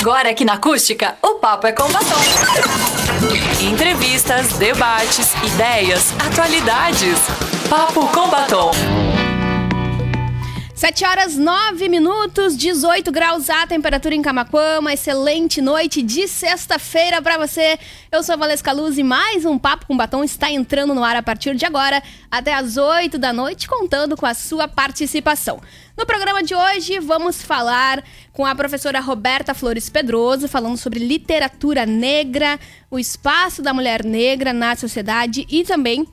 Agora aqui na Acústica, o papo é com batom. Entrevistas, debates, ideias, atualidades. Papo com batom. 7 horas 9 minutos, 18 graus a temperatura em Camacuã. Uma excelente noite de sexta-feira para você. Eu sou a Valesca Luz e mais um Papo com Batom está entrando no ar a partir de agora, até às 8 da noite, contando com a sua participação. No programa de hoje, vamos falar com a professora Roberta Flores Pedroso, falando sobre literatura negra, o espaço da mulher negra na sociedade e também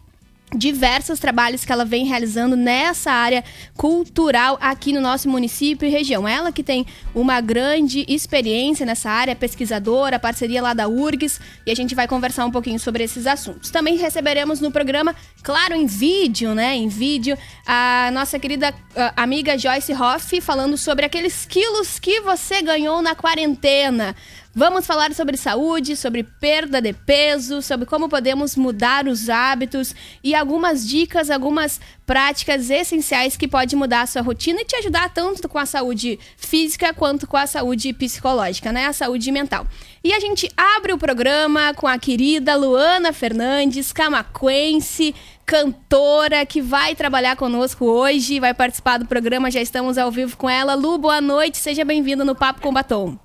diversos trabalhos que ela vem realizando nessa área cultural aqui no nosso município e região. Ela que tem uma grande experiência nessa área, pesquisadora, parceria lá da URGS, e a gente vai conversar um pouquinho sobre esses assuntos. Também receberemos no programa, claro, em vídeo, né, em vídeo, a nossa querida amiga Joyce Hoff falando sobre aqueles quilos que você ganhou na quarentena. Vamos falar sobre saúde, sobre perda de peso, sobre como podemos mudar os hábitos e algumas dicas, algumas práticas essenciais que podem mudar a sua rotina e te ajudar tanto com a saúde física quanto com a saúde psicológica, né? A saúde mental. E a gente abre o programa com a querida Luana Fernandes, camaquense, cantora que vai trabalhar conosco hoje, vai participar do programa, já estamos ao vivo com ela. Lu, boa noite, seja bem-vinda no Papo com Batom.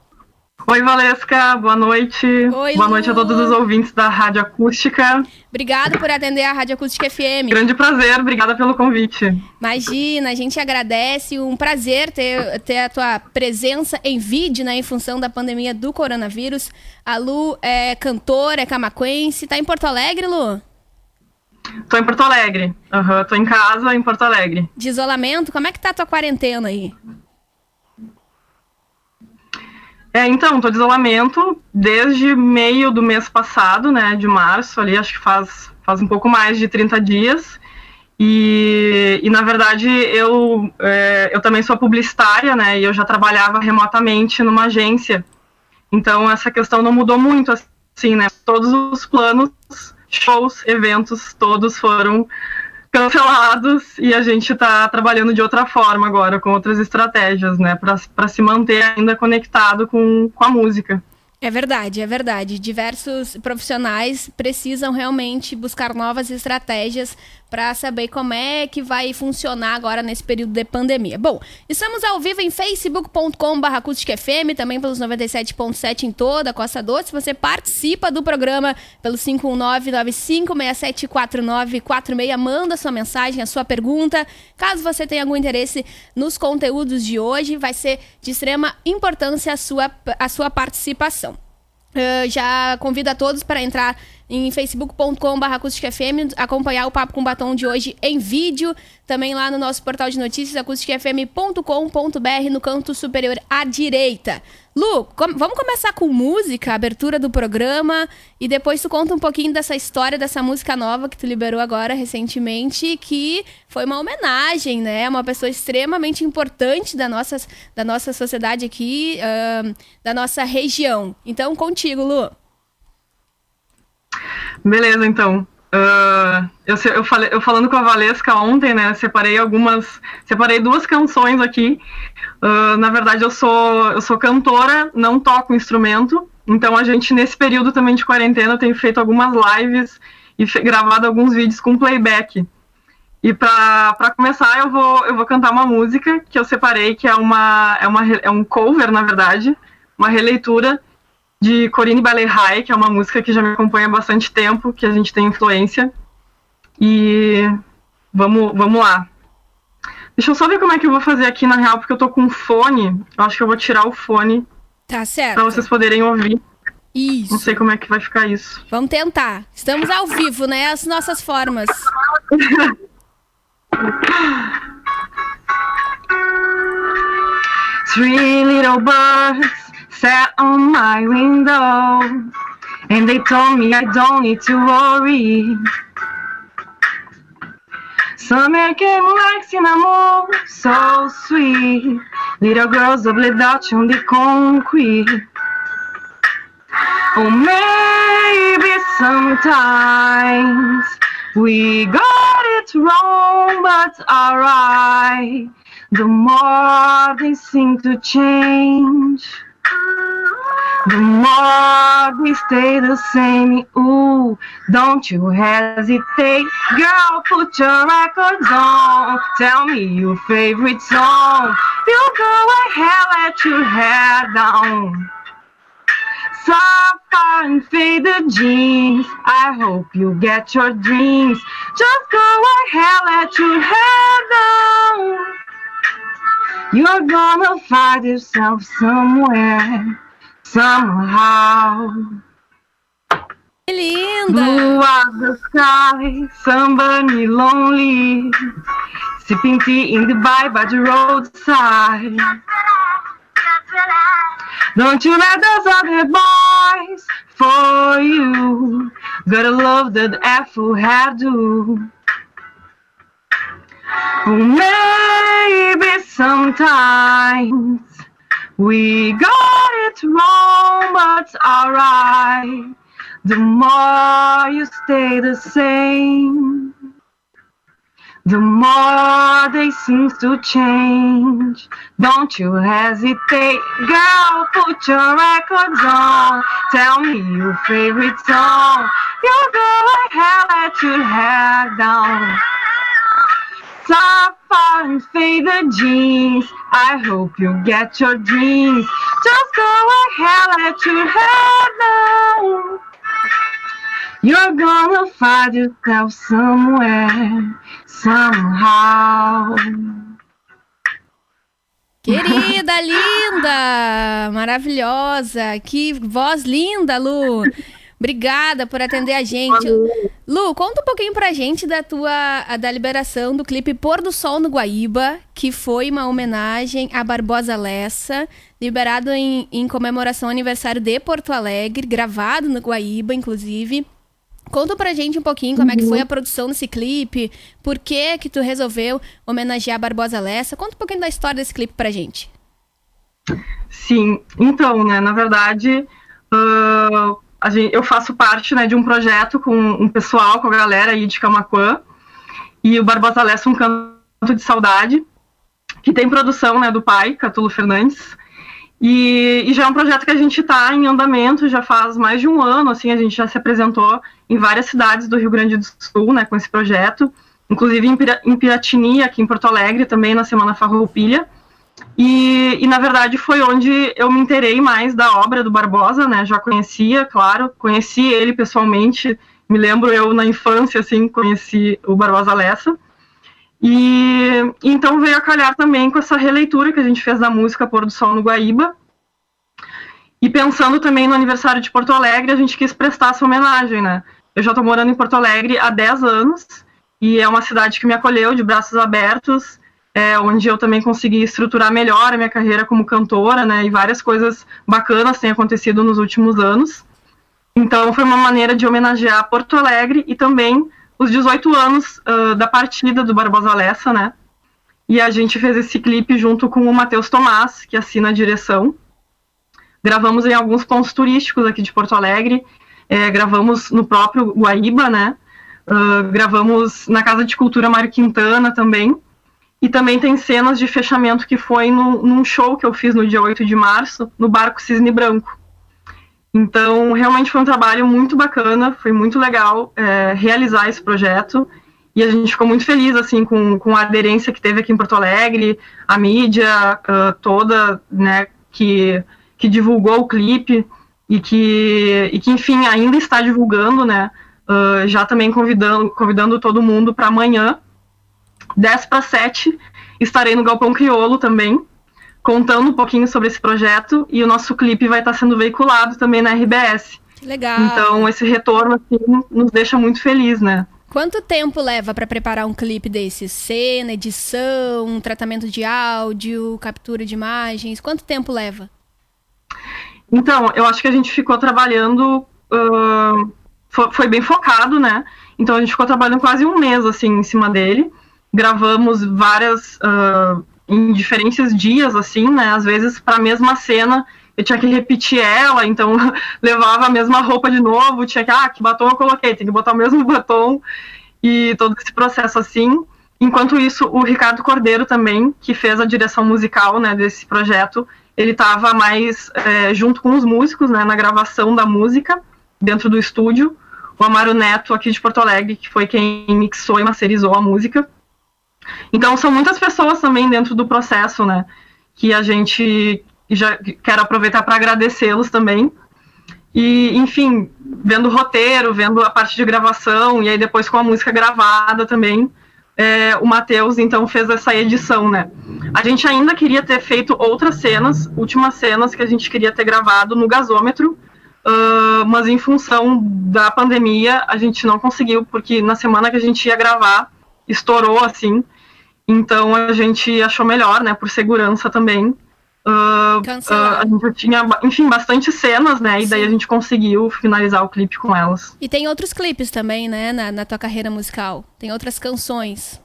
Oi, Valesca, boa noite. Oi, boa Lu. noite a todos os ouvintes da Rádio Acústica. Obrigada por atender a Rádio Acústica FM. Grande prazer, obrigada pelo convite. Imagina, a gente agradece, um prazer ter, ter a tua presença em vídeo, né, em função da pandemia do coronavírus. A Lu é cantora, é camaquense, tá em Porto Alegre, Lu? Tô em Porto Alegre, uhum, tô em casa em Porto Alegre. De isolamento, como é que tá a tua quarentena aí? É, então, tô de isolamento desde meio do mês passado, né, de março, ali, acho que faz, faz um pouco mais de 30 dias. E, e na verdade, eu, é, eu também sou publicitária, né, e eu já trabalhava remotamente numa agência. Então, essa questão não mudou muito, assim, né, todos os planos, shows, eventos, todos foram cancelados e a gente está trabalhando de outra forma agora, com outras estratégias, né, para se manter ainda conectado com, com a música. É verdade, é verdade. Diversos profissionais precisam realmente buscar novas estratégias para saber como é que vai funcionar agora nesse período de pandemia. Bom, estamos ao vivo em facebook.com.br também pelos 97.7 em toda a Costa Doce. Você participa do programa pelo 51995674946, manda sua mensagem, a sua pergunta. Caso você tenha algum interesse nos conteúdos de hoje, vai ser de extrema importância a sua, a sua participação. Uh, já convido a todos para entrar em facebook.com.br acompanhar o Papo com Batom de hoje em vídeo, também lá no nosso portal de notícias, acústicafm.com.br, no canto superior à direita. Lu, com vamos começar com música, abertura do programa, e depois tu conta um pouquinho dessa história dessa música nova que tu liberou agora recentemente, que foi uma homenagem, né? Uma pessoa extremamente importante da nossa, da nossa sociedade aqui, uh, da nossa região. Então, contigo, Lu. Beleza, então. Uh, eu, eu, falei, eu falando com a Valesca ontem, né? Separei algumas. Separei duas canções aqui. Uh, na verdade, eu sou, eu sou cantora, não toco instrumento. Então, a gente, nesse período também de quarentena, tem feito algumas lives e gravado alguns vídeos com playback. E para começar, eu vou, eu vou cantar uma música que eu separei, que é, uma, é, uma, é um cover, na verdade, uma releitura de Corinne High, que é uma música que já me acompanha há bastante tempo, que a gente tem influência. E vamos, vamos lá. Deixa eu só ver como é que eu vou fazer aqui na real, porque eu tô com fone. Eu acho que eu vou tirar o fone. Tá certo. Pra vocês poderem ouvir. Isso. Não sei como é que vai ficar isso. Vamos tentar. Estamos ao vivo, né? As nossas formas. Three little birds sat on my window and they told me I don't need to worry. Summer came like cinnamon, so sweet. Little girls of Dutch on the concrete. Oh, maybe sometimes we got it wrong, but alright. The more they seem to change, The more we stay the same, ooh, don't you hesitate. Girl, put your records on. Tell me your favorite song. You go ahead, let your hair down. Sapphire and faded jeans. I hope you get your dreams. Just go ahead, let your hair down. You're gonna find yourself somewhere, somehow. Que linda! Blue as the sky, somebody lonely. Sipping tea in Dubai by the roadside. Don't you let those other boys for you. Gotta love that Afro Maybe sometimes we got it wrong, but alright. The more you stay the same, the more they seem to change. Don't you hesitate, girl, put your records on. Tell me your favorite song. You go ahead, let your hair down. Sapphire and faded jeans. I hope you get your dreams. Just go ahead, let hair down. You're gonna find yourself somewhere, somehow. Querida, linda, maravilhosa, que voz linda, Lu. Obrigada por atender a gente. Lu, conta um pouquinho pra gente da tua da liberação do clipe Pôr do Sol no Guaíba, que foi uma homenagem a Barbosa Lessa, liberado em, em comemoração ao aniversário de Porto Alegre, gravado no Guaíba, inclusive. Conta pra gente um pouquinho como é que foi a produção desse clipe, por que que tu resolveu homenagear Barbosa Lessa. Conta um pouquinho da história desse clipe pra gente. Sim, então, né, na verdade, uh, a gente, eu faço parte né, de um projeto com um pessoal, com a galera aí de Camacuã, e o Barbosa Lessa, um canto de saudade, que tem produção né, do pai, Catulo Fernandes, e, e já é um projeto que a gente está em andamento, já faz mais de um ano, assim, a gente já se apresentou em várias cidades do Rio Grande do Sul, né, com esse projeto, inclusive em, Pira, em Piratini, aqui em Porto Alegre, também na Semana Farroupilha, e, e, na verdade foi onde eu me interei mais da obra do Barbosa, né? Já conhecia, claro, conheci ele pessoalmente. Me lembro eu na infância, assim, conheci o Barbosa Lessa. E então veio a calhar também com essa releitura que a gente fez da música Pôr do Sol no Guaíba. E pensando também no aniversário de Porto Alegre, a gente quis prestar essa homenagem, né? Eu já estou morando em Porto Alegre há 10 anos e é uma cidade que me acolheu de braços abertos é, onde eu também consegui estruturar melhor a minha carreira como cantora, né, e várias coisas bacanas têm acontecido nos últimos anos. Então foi uma maneira de homenagear Porto Alegre e também os 18 anos uh, da partida do Barbosa Lessa, né, e a gente fez esse clipe junto com o Matheus Tomás, que assina a direção. Gravamos em alguns pontos turísticos aqui de Porto Alegre, é, gravamos no próprio Guaíba, né, uh, gravamos na Casa de Cultura Mário Quintana também, e também tem cenas de fechamento que foi no, num show que eu fiz no dia 8 de março, no Barco Cisne Branco. Então, realmente foi um trabalho muito bacana, foi muito legal é, realizar esse projeto. E a gente ficou muito feliz, assim, com, com a aderência que teve aqui em Porto Alegre, a mídia uh, toda, né, que, que divulgou o clipe e que, e que, enfim, ainda está divulgando, né, uh, já também convidando, convidando todo mundo para amanhã, 10 para 7, estarei no Galpão Criolo também, contando um pouquinho sobre esse projeto e o nosso clipe vai estar sendo veiculado também na RBS. Legal. Então, esse retorno assim, nos deixa muito feliz, né? Quanto tempo leva para preparar um clipe desse? Cena, edição, tratamento de áudio, captura de imagens? Quanto tempo leva? Então, eu acho que a gente ficou trabalhando. Uh, foi, foi, bem focado, né? Então a gente ficou trabalhando quase um mês assim em cima dele gravamos várias uh, em diferentes dias, assim, né? Às vezes para a mesma cena eu tinha que repetir ela, então levava a mesma roupa de novo, tinha que, ah, que batom eu coloquei, tem que botar o mesmo batom e todo esse processo assim. Enquanto isso, o Ricardo Cordeiro também, que fez a direção musical, né, desse projeto, ele estava mais é, junto com os músicos, né, na gravação da música dentro do estúdio. O Amaro Neto, aqui de Porto Alegre, que foi quem mixou e masterizou a música. Então, são muitas pessoas também dentro do processo, né, que a gente já quero aproveitar para agradecê-los também. E, enfim, vendo o roteiro, vendo a parte de gravação, e aí depois com a música gravada também, é, o Matheus, então, fez essa edição, né? A gente ainda queria ter feito outras cenas, últimas cenas que a gente queria ter gravado no gasômetro, uh, mas em função da pandemia, a gente não conseguiu, porque na semana que a gente ia gravar, estourou, assim, então a gente achou melhor, né, por segurança também, Uh, uh, a gente tinha, enfim, bastante cenas, né? E Sim. daí a gente conseguiu finalizar o clipe com elas. E tem outros clipes também, né? Na, na tua carreira musical. Tem outras canções.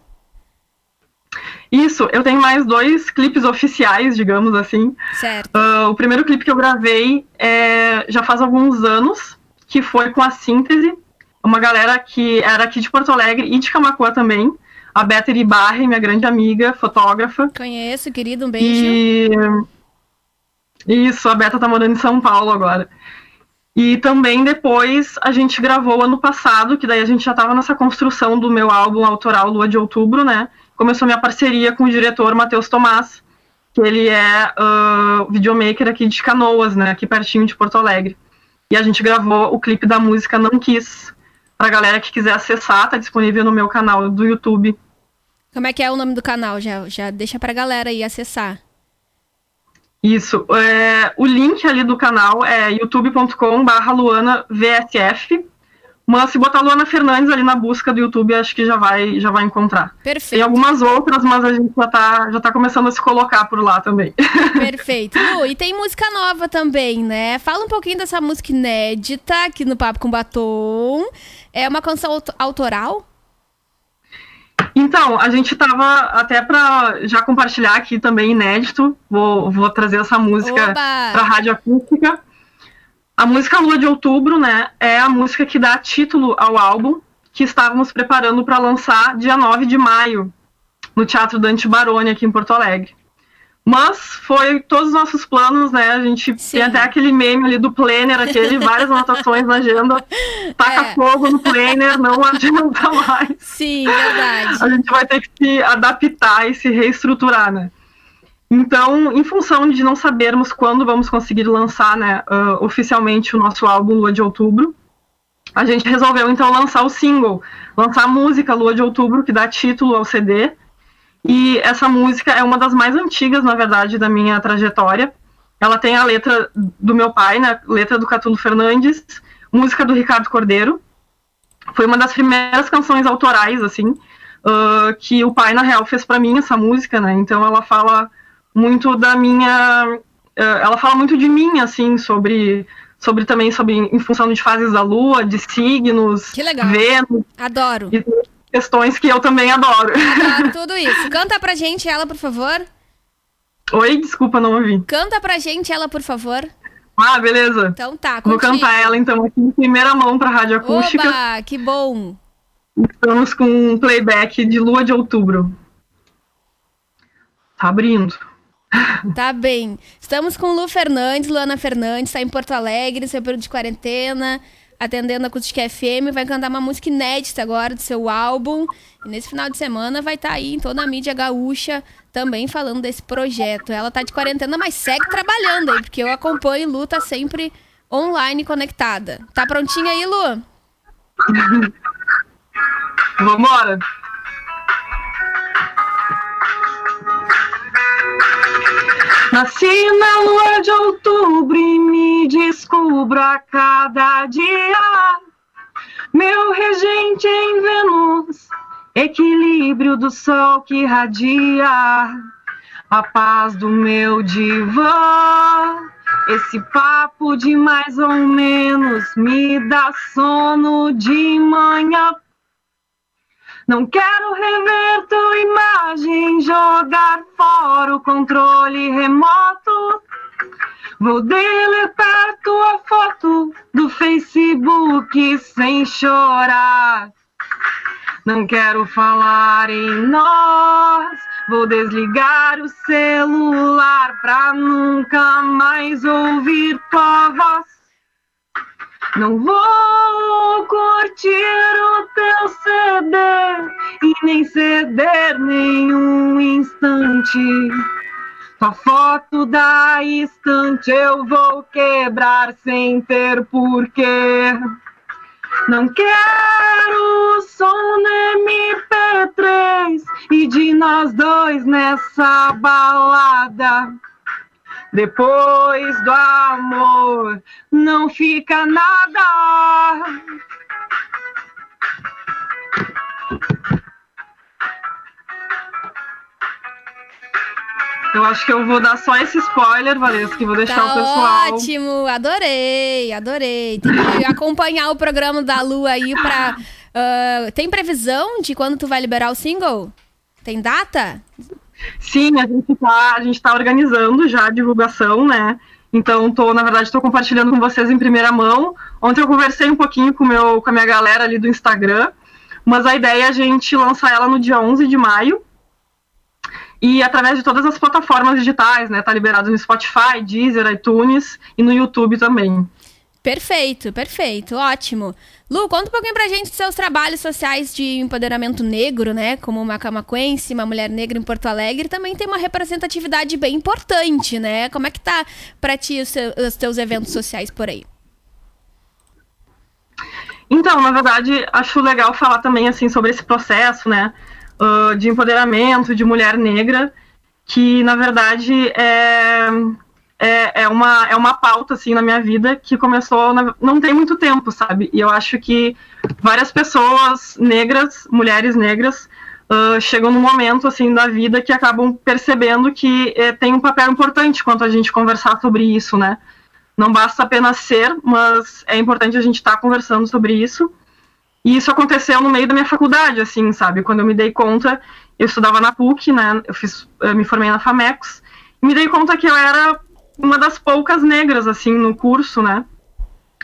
Isso, eu tenho mais dois clipes oficiais, digamos assim. Certo. Uh, o primeiro clipe que eu gravei é, já faz alguns anos, que foi com a Síntese, uma galera que era aqui de Porto Alegre e de Camacuã também a Bethany Barre, minha grande amiga, fotógrafa. Conheço, querido, um beijo. E isso, a Beta tá morando em São Paulo agora. E também depois a gente gravou ano passado, que daí a gente já estava nessa construção do meu álbum autoral Lua de Outubro, né? Começou minha parceria com o diretor Matheus Tomás, que ele é uh, videomaker aqui de Canoas, né? Aqui pertinho de Porto Alegre. E a gente gravou o clipe da música Não Quis. Pra galera que quiser acessar, tá disponível no meu canal do YouTube. Como é que é o nome do canal? Já, já deixa pra galera aí acessar. Isso. É, o link ali do canal é youtube.com.br luanavsf. Mas se botar Luana Fernandes ali na busca do YouTube, acho que já vai, já vai encontrar. Perfeito. Tem algumas outras, mas a gente já tá, já tá começando a se colocar por lá também. Perfeito. Lu, e tem música nova também, né? Fala um pouquinho dessa música inédita aqui no Papo com Batom. É uma canção autoral? Então, a gente estava até para já compartilhar aqui também inédito. Vou, vou trazer essa música para a rádio acústica. A música Lua de Outubro, né, é a música que dá título ao álbum que estávamos preparando para lançar dia 9 de maio no Teatro Dante Baroni aqui em Porto Alegre. Mas foi todos os nossos planos, né? A gente Sim. tem até aquele meme ali do planner, aquele, várias anotações na agenda. Taca é. fogo no planner, não adianta mais. Sim, verdade. A gente vai ter que se adaptar e se reestruturar, né? Então, em função de não sabermos quando vamos conseguir lançar né, uh, oficialmente o nosso álbum Lua de Outubro, a gente resolveu então lançar o single, lançar a música Lua de Outubro, que dá título ao CD, e essa música é uma das mais antigas, na verdade, da minha trajetória. Ela tem a letra do meu pai, né? Letra do Catulo Fernandes, música do Ricardo Cordeiro. Foi uma das primeiras canções autorais, assim, uh, que o pai, na real, fez para mim essa música, né? Então ela fala muito da minha. Uh, ela fala muito de mim, assim, sobre sobre também sobre em função de fases da lua, de signos, que legal. Vênus. Adoro. E, questões que eu também adoro. Adoro tudo isso. Canta pra gente ela, por favor. Oi, desculpa, não ouvi. Canta pra gente ela, por favor. Ah, beleza. Então tá, contigo. Vou cantar ela então aqui em primeira mão pra Rádio Acústica. Oba, que bom. Estamos com um playback de Lua de Outubro. Tá abrindo. Tá bem. Estamos com Lu Fernandes, Luana Fernandes, tá em Porto Alegre, seu período de quarentena atendendo a Acústica FM, vai cantar uma música inédita agora do seu álbum. E nesse final de semana vai estar tá aí em toda a mídia gaúcha também falando desse projeto. Ela tá de quarentena, mas segue trabalhando aí, porque eu acompanho e Lu tá sempre online conectada. Tá prontinha aí, Lu? Vambora! Nasci na lua de outubro e me descubro a cada dia. Meu regente em Vênus, equilíbrio do sol que radia, a paz do meu divã. Esse papo de mais ou menos me dá sono de manhã não quero rever tua imagem, jogar fora o controle remoto. Vou deletar tua foto do Facebook sem chorar. Não quero falar em nós, Vou desligar o celular pra nunca mais ouvir tua voz. Não vou curtir o teu CD e nem ceder nenhum instante. Tua foto da estante eu vou quebrar sem ter porquê. Não quero som no MP3 e de nós dois nessa balada. Depois do amor não fica nada. Eu acho que eu vou dar só esse spoiler, Valesca, que vou deixar tá o pessoal. Ótimo, adorei, adorei. Tem que acompanhar o programa da Lu aí pra. Uh, tem previsão de quando tu vai liberar o single? Tem data? Sim, a gente tá, gente tá organizando já a divulgação, né? Então, tô, na verdade, estou compartilhando com vocês em primeira mão. Ontem eu conversei um pouquinho com, meu, com a minha galera ali do Instagram, mas a ideia é a gente lançar ela no dia 11 de maio. E através de todas as plataformas digitais, né? Tá liberado no Spotify, Deezer, iTunes e no YouTube também. Perfeito, perfeito, ótimo. Lu, conta um pouquinho pra gente dos seus trabalhos sociais de empoderamento negro, né? Como uma camaquense, uma mulher negra em Porto Alegre, também tem uma representatividade bem importante, né? Como é que tá pra ti os, os teus eventos sociais por aí? Então, na verdade, acho legal falar também, assim, sobre esse processo, né? Uh, de empoderamento de mulher negra, que, na verdade, é é, é, uma, é uma pauta, assim, na minha vida que começou, na, não tem muito tempo, sabe? E eu acho que várias pessoas negras, mulheres negras, uh, chegam num momento, assim, da vida que acabam percebendo que eh, tem um papel importante quanto a gente conversar sobre isso, né? Não basta apenas ser, mas é importante a gente estar tá conversando sobre isso. E isso aconteceu no meio da minha faculdade, assim, sabe? Quando eu me dei conta, eu estudava na PUC, né? Eu, fiz, eu me formei na FAMECOS, me dei conta que eu era uma das poucas negras, assim, no curso, né?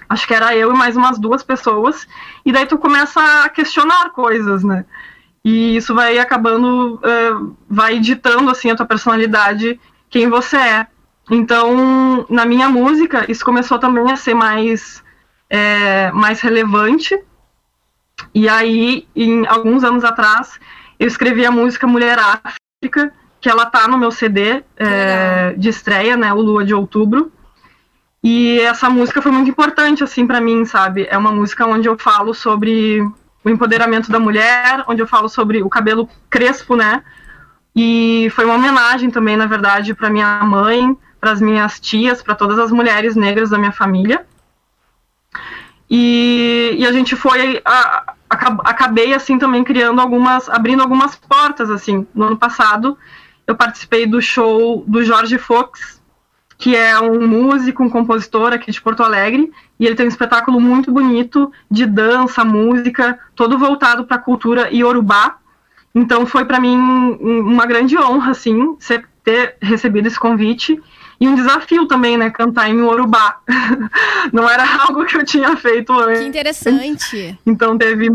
Acho que era eu e mais umas duas pessoas. E daí tu começa a questionar coisas, né? E isso vai acabando, uh, vai ditando, assim, a tua personalidade, quem você é. Então, na minha música, isso começou também a ser mais, é, mais relevante. E aí, em alguns anos atrás, eu escrevi a música Mulher África, que ela tá no meu CD é, de estreia, né, o Lua de Outubro. E essa música foi muito importante, assim, para mim, sabe? É uma música onde eu falo sobre o empoderamento da mulher, onde eu falo sobre o cabelo crespo, né? E foi uma homenagem também, na verdade, para minha mãe, para as minhas tias, para todas as mulheres negras da minha família. E, e a gente foi. A, a, acabei, assim, também criando algumas. abrindo algumas portas, assim. No ano passado, eu participei do show do Jorge Fox, que é um músico, um compositor aqui de Porto Alegre, e ele tem um espetáculo muito bonito de dança, música, todo voltado para a cultura iorubá. Então foi para mim uma grande honra, assim, ter recebido esse convite e um desafio também, né, cantar em Urubá. Não era algo que eu tinha feito antes. Que interessante. Então teve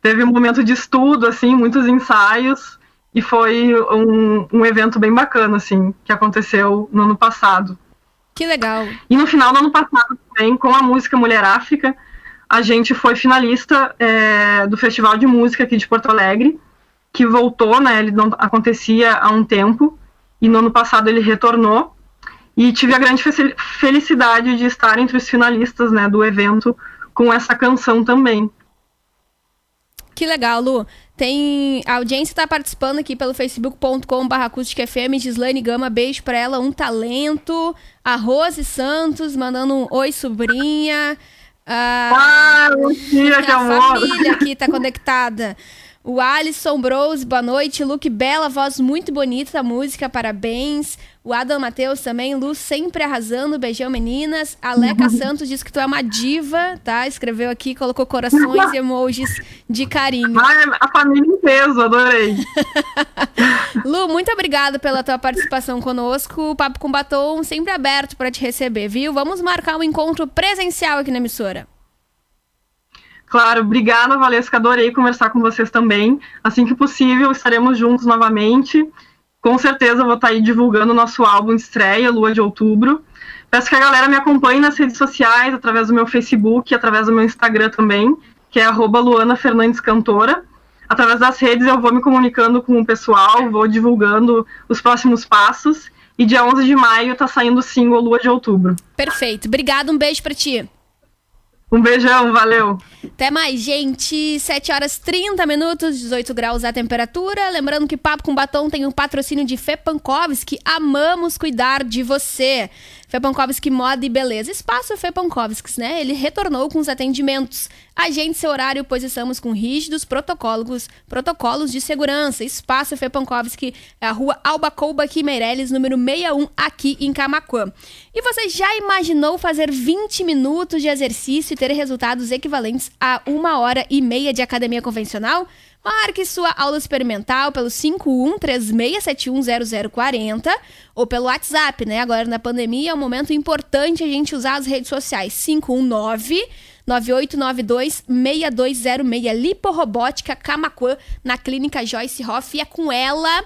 teve um momento de estudo, assim, muitos ensaios e foi um, um evento bem bacana, assim, que aconteceu no ano passado. Que legal. E no final do ano passado também, com a música Mulher África, a gente foi finalista é, do Festival de Música aqui de Porto Alegre, que voltou, né? Ele não acontecia há um tempo, e no ano passado ele retornou. E tive a grande felicidade de estar entre os finalistas né, do evento com essa canção também. Que legal, Lu. Tem. A audiência está participando aqui pelo facebook.com.br acústicafm. Gislaine Gama, beijo pra ela, um talento. A Rose Santos mandando um oi, sobrinha. Ah, dia, que amor. A família aqui tá conectada. O Alisson Bros, boa noite. Luke Bela, voz muito bonita, música, parabéns. O Adam Matheus também, Lu sempre arrasando, beijão meninas. A Leca uhum. Santos diz que tu é uma diva, tá? Escreveu aqui, colocou corações e emojis de carinho. Ai, a família em peso, adorei. Lu, muito obrigada pela tua participação conosco. O Papo com Batom sempre aberto para te receber, viu? Vamos marcar um encontro presencial aqui na emissora. Claro, obrigada, Valesca. Adorei conversar com vocês também. Assim que possível, estaremos juntos novamente. Com certeza vou estar aí divulgando o nosso álbum estreia, Lua de Outubro. Peço que a galera me acompanhe nas redes sociais, através do meu Facebook, através do meu Instagram também, que é arroba Luana Fernandes Cantora. Através das redes eu vou me comunicando com o pessoal, vou divulgando os próximos passos. E dia 11 de maio tá saindo o single Lua de Outubro. Perfeito. Obrigada, um beijo para ti. Um beijão, valeu. Até mais, gente. 7 horas 30 minutos, 18 graus a temperatura. Lembrando que Papo com Batom tem um patrocínio de que Amamos cuidar de você. Fepankovski Moda e Beleza. Espaço Fepankovskis, né? Ele retornou com os atendimentos. Agende seu horário, pois estamos com rígidos protocolos, protocolos de segurança. Espaço Fepankovski, é a rua Albacouba aqui Meireles, número 61, aqui em Camacuã. E você já imaginou fazer 20 minutos de exercício e ter resultados equivalentes a uma hora e meia de academia convencional? Marque sua aula experimental pelo 5136710040 ou pelo WhatsApp, né? Agora na pandemia é um momento importante a gente usar as redes sociais. 519 9892-6206, Liporobótica Camacuã, na Clínica Joyce Hoff. E é com ela,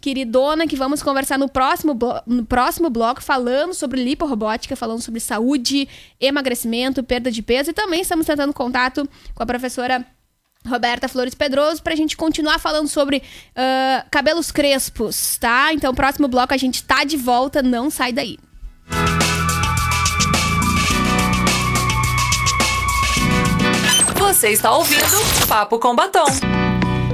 queridona, que vamos conversar no próximo, no próximo bloco, falando sobre liporobótica, falando sobre saúde, emagrecimento, perda de peso. E também estamos tentando contato com a professora Roberta Flores Pedroso, para a gente continuar falando sobre uh, cabelos crespos, tá? Então, próximo bloco a gente tá de volta, não sai daí. Você está ouvindo Papo com Batom.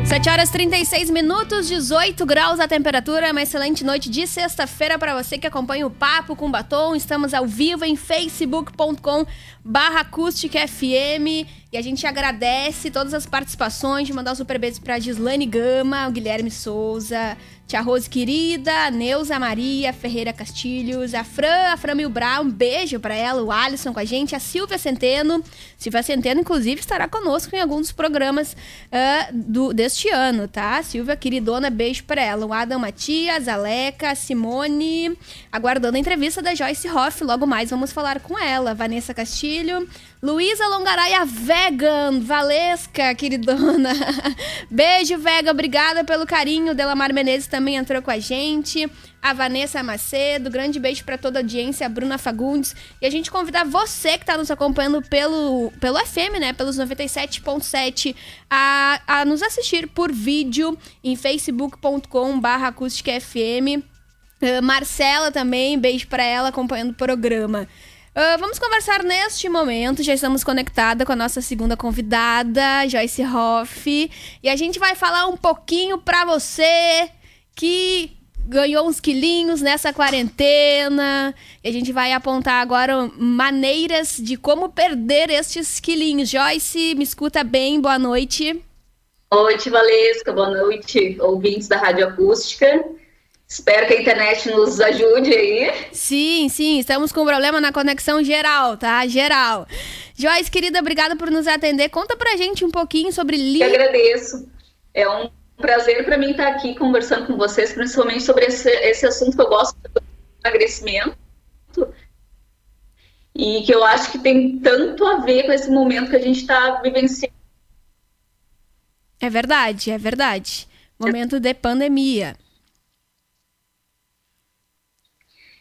7 horas 36 minutos, 18 graus a temperatura. Uma excelente noite de sexta-feira para você que acompanha o Papo com Batom. Estamos ao vivo em facebook.com barra acústica FM. E a gente agradece todas as participações, de mandar um super beijo pra Gislane Gama, o Guilherme Souza, Tia Rose querida, Neuza Maria Ferreira Castilhos, a Fran, a Fran Milbra, um beijo para ela, o Alisson com a gente, a Silvia Centeno. Silvia Centeno, inclusive, estará conosco em alguns dos programas uh, do, deste ano, tá? Silvia, queridona, beijo para ela. O Adam Matias, a Leca, a Simone, aguardando a entrevista da Joyce Hoff. Logo mais vamos falar com ela. Vanessa Castilho, Luísa Longaraia Vegan, Valesca, queridona. Beijo, Vega, obrigada pelo carinho. Delamar Menezes também entrou com a gente. A Vanessa Macedo, grande beijo para toda a audiência, a Bruna Fagundes. E a gente convidar você que está nos acompanhando pelo, pelo FM, né? Pelos 97.7, a, a nos assistir por vídeo em facebook.com/barra acústica-fm. Uh, Marcela também, beijo para ela acompanhando o programa. Uh, vamos conversar neste momento. Já estamos conectada com a nossa segunda convidada, Joyce Hoff. E a gente vai falar um pouquinho para você que ganhou uns quilinhos nessa quarentena. E a gente vai apontar agora maneiras de como perder estes quilinhos. Joyce, me escuta bem, boa noite. Boa noite, Valesca, boa noite, ouvintes da Rádio Acústica. Espero que a internet nos ajude aí. Sim, sim, estamos com um problema na conexão geral, tá? Geral. Joyce, querida, obrigada por nos atender. Conta pra gente um pouquinho sobre li... Eu agradeço. É um prazer para mim estar aqui conversando com vocês, principalmente sobre esse, esse assunto que eu gosto do emagrecimento. E que eu acho que tem tanto a ver com esse momento que a gente está vivenciando. É verdade, é verdade. Momento de pandemia. É,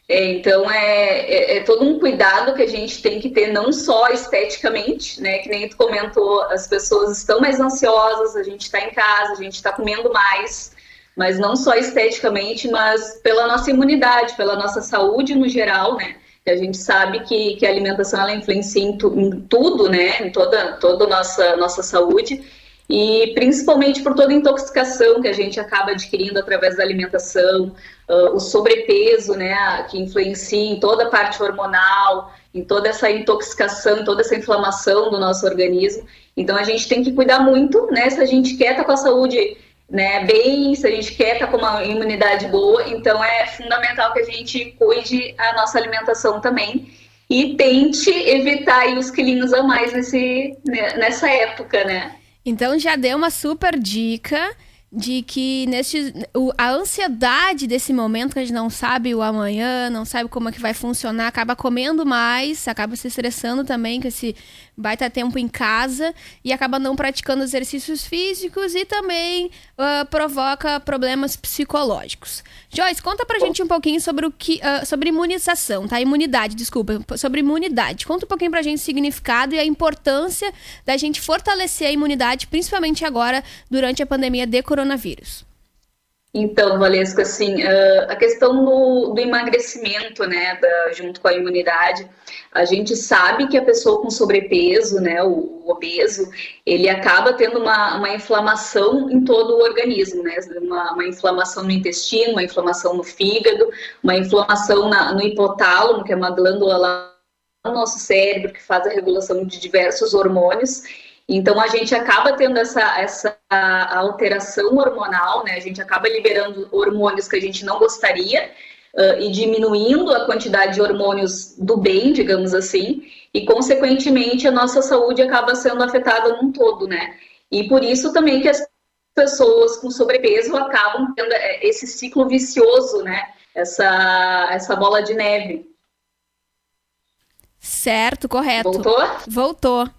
então é, é, é, todo um cuidado que a gente tem que ter, não só esteticamente, né? Que nem tu comentou, as pessoas estão mais ansiosas, a gente está em casa, a gente está comendo mais, mas não só esteticamente, mas pela nossa imunidade, pela nossa saúde no geral, né? Que a gente sabe que, que a alimentação ela influencia em, tu, em tudo, né? Em toda, toda a nossa, nossa saúde e principalmente por toda a intoxicação que a gente acaba adquirindo através da alimentação, uh, o sobrepeso, né, que influencia em toda a parte hormonal, em toda essa intoxicação, toda essa inflamação do nosso organismo. Então a gente tem que cuidar muito, né, se a gente quer estar com a saúde né, bem, se a gente quer estar com uma imunidade boa, então é fundamental que a gente cuide a nossa alimentação também e tente evitar os quilinhos a mais nesse, né, nessa época, né? Então já deu uma super dica de que neste, o, a ansiedade desse momento que a gente não sabe o amanhã, não sabe como é que vai funcionar, acaba comendo mais, acaba se estressando também com esse baita tempo em casa e acaba não praticando exercícios físicos e também uh, provoca problemas psicológicos. Joyce, conta pra gente um pouquinho sobre o que uh, sobre imunização, tá? Imunidade, desculpa, sobre imunidade. Conta um pouquinho pra gente o significado e a importância da gente fortalecer a imunidade, principalmente agora durante a pandemia de coronavírus. Então, Valesca, assim, uh, a questão do, do emagrecimento, né, da, junto com a imunidade, a gente sabe que a pessoa com sobrepeso, né, o, o obeso, ele acaba tendo uma, uma, inflamação em todo o organismo, né, uma, uma, inflamação no intestino, uma inflamação no fígado, uma inflamação na, no hipotálamo, que é uma glândula lá no nosso cérebro que faz a regulação de diversos hormônios, então a gente acaba tendo essa, essa alteração hormonal, né? A gente acaba liberando hormônios que a gente não gostaria uh, e diminuindo a quantidade de hormônios do bem, digamos assim, e consequentemente a nossa saúde acaba sendo afetada num todo, né? E por isso também que as pessoas com sobrepeso acabam tendo é, esse ciclo vicioso, né? Essa, essa bola de neve. Certo, correto. Voltou? Voltou.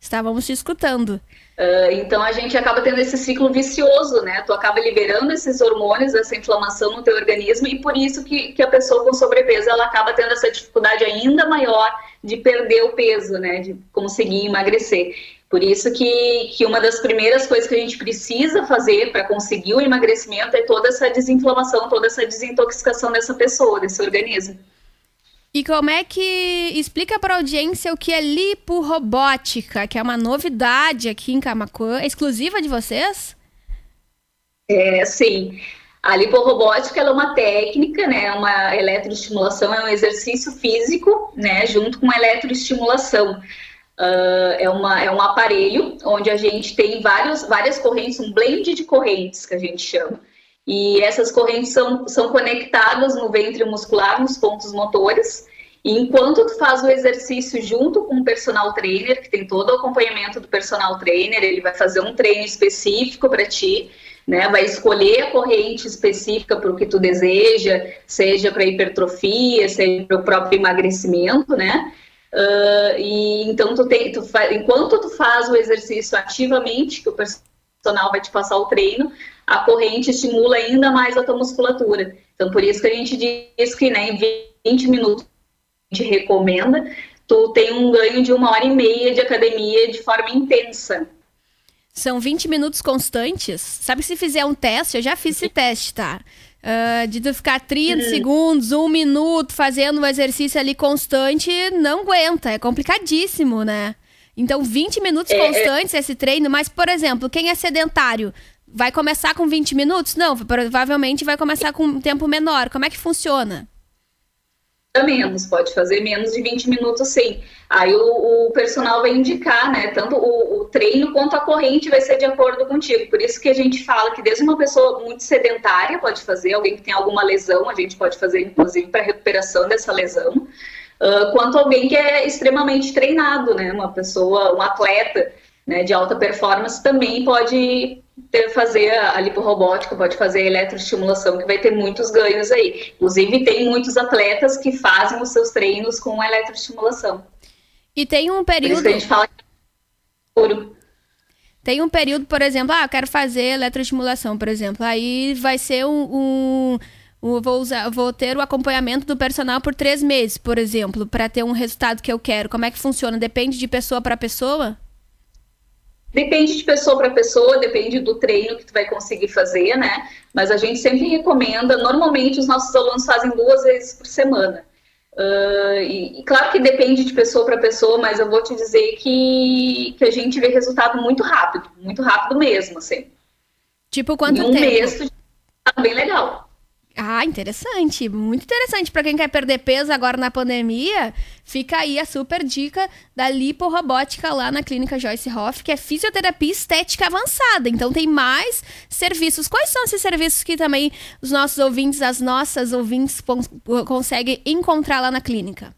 Estávamos te escutando. Uh, então a gente acaba tendo esse ciclo vicioso, né? Tu acaba liberando esses hormônios, essa inflamação no teu organismo e por isso que, que a pessoa com sobrepeso ela acaba tendo essa dificuldade ainda maior de perder o peso, né? De conseguir emagrecer. Por isso que, que uma das primeiras coisas que a gente precisa fazer para conseguir o emagrecimento é toda essa desinflamação, toda essa desintoxicação dessa pessoa, desse organismo. E como é que explica para a audiência o que é liporobótica, que é uma novidade aqui em Camacuã, exclusiva de vocês? É, sim. A liporobótica é uma técnica, né, uma eletroestimulação, é um exercício físico, né, junto com eletroestimulação. Uh, é, uma, é um aparelho onde a gente tem vários, várias correntes, um blend de correntes que a gente chama. E essas correntes são, são conectadas no ventre muscular, nos pontos motores. E enquanto tu faz o exercício junto com o personal trainer, que tem todo o acompanhamento do personal trainer, ele vai fazer um treino específico para ti, né? Vai escolher a corrente específica para o que tu deseja, seja para hipertrofia, seja para o próprio emagrecimento, né? Uh, e então tu tem, tu enquanto tu faz o exercício ativamente, que o personal vai te passar o treino, a corrente estimula ainda mais a tua musculatura. Então, por isso que a gente diz que né, em 20 minutos a gente recomenda, tu tem um ganho de uma hora e meia de academia de forma intensa. São 20 minutos constantes? Sabe se fizer um teste? Eu já fiz esse teste, tá? Uh, de tu ficar 30 uhum. segundos, um minuto fazendo um exercício ali constante, não aguenta. É complicadíssimo, né? Então, 20 minutos é, é. constantes é... esse treino, mas, por exemplo, quem é sedentário, Vai começar com 20 minutos? Não, provavelmente vai começar com um tempo menor. Como é que funciona? menos, pode fazer menos de 20 minutos sim. Aí o, o personal vai indicar, né, tanto o, o, treino quanto a corrente vai ser de acordo contigo. Por isso que a gente fala que desde uma pessoa muito sedentária pode fazer, alguém que tem alguma lesão, a gente pode fazer inclusive para recuperação dessa lesão, uh, quanto alguém que é extremamente treinado, né, uma pessoa, um atleta, né, de alta performance também pode ter, fazer a liporobótica, pode fazer a eletroestimulação, que vai ter muitos ganhos aí. Inclusive, tem muitos atletas que fazem os seus treinos com a eletroestimulação. E tem um período. Por isso que a gente fala que é puro. Tem um período, por exemplo, ah, eu quero fazer eletroestimulação, por exemplo. Aí vai ser um. um vou, usar, vou ter o acompanhamento do personal por três meses, por exemplo, para ter um resultado que eu quero. Como é que funciona? Depende de pessoa para pessoa? Depende de pessoa para pessoa, depende do treino que tu vai conseguir fazer, né? Mas a gente sempre recomenda, normalmente os nossos alunos fazem duas vezes por semana. Uh, e, e, claro que depende de pessoa para pessoa, mas eu vou te dizer que, que a gente vê resultado muito rápido, muito rápido mesmo, assim. Tipo quanto em um tempo? mês, tá bem legal. Ah, interessante, muito interessante. Para quem quer perder peso agora na pandemia, fica aí a super dica da liporobótica lá na clínica Joyce Hoff, que é fisioterapia estética avançada. Então tem mais serviços. Quais são esses serviços que também os nossos ouvintes, as nossas ouvintes conseguem encontrar lá na clínica?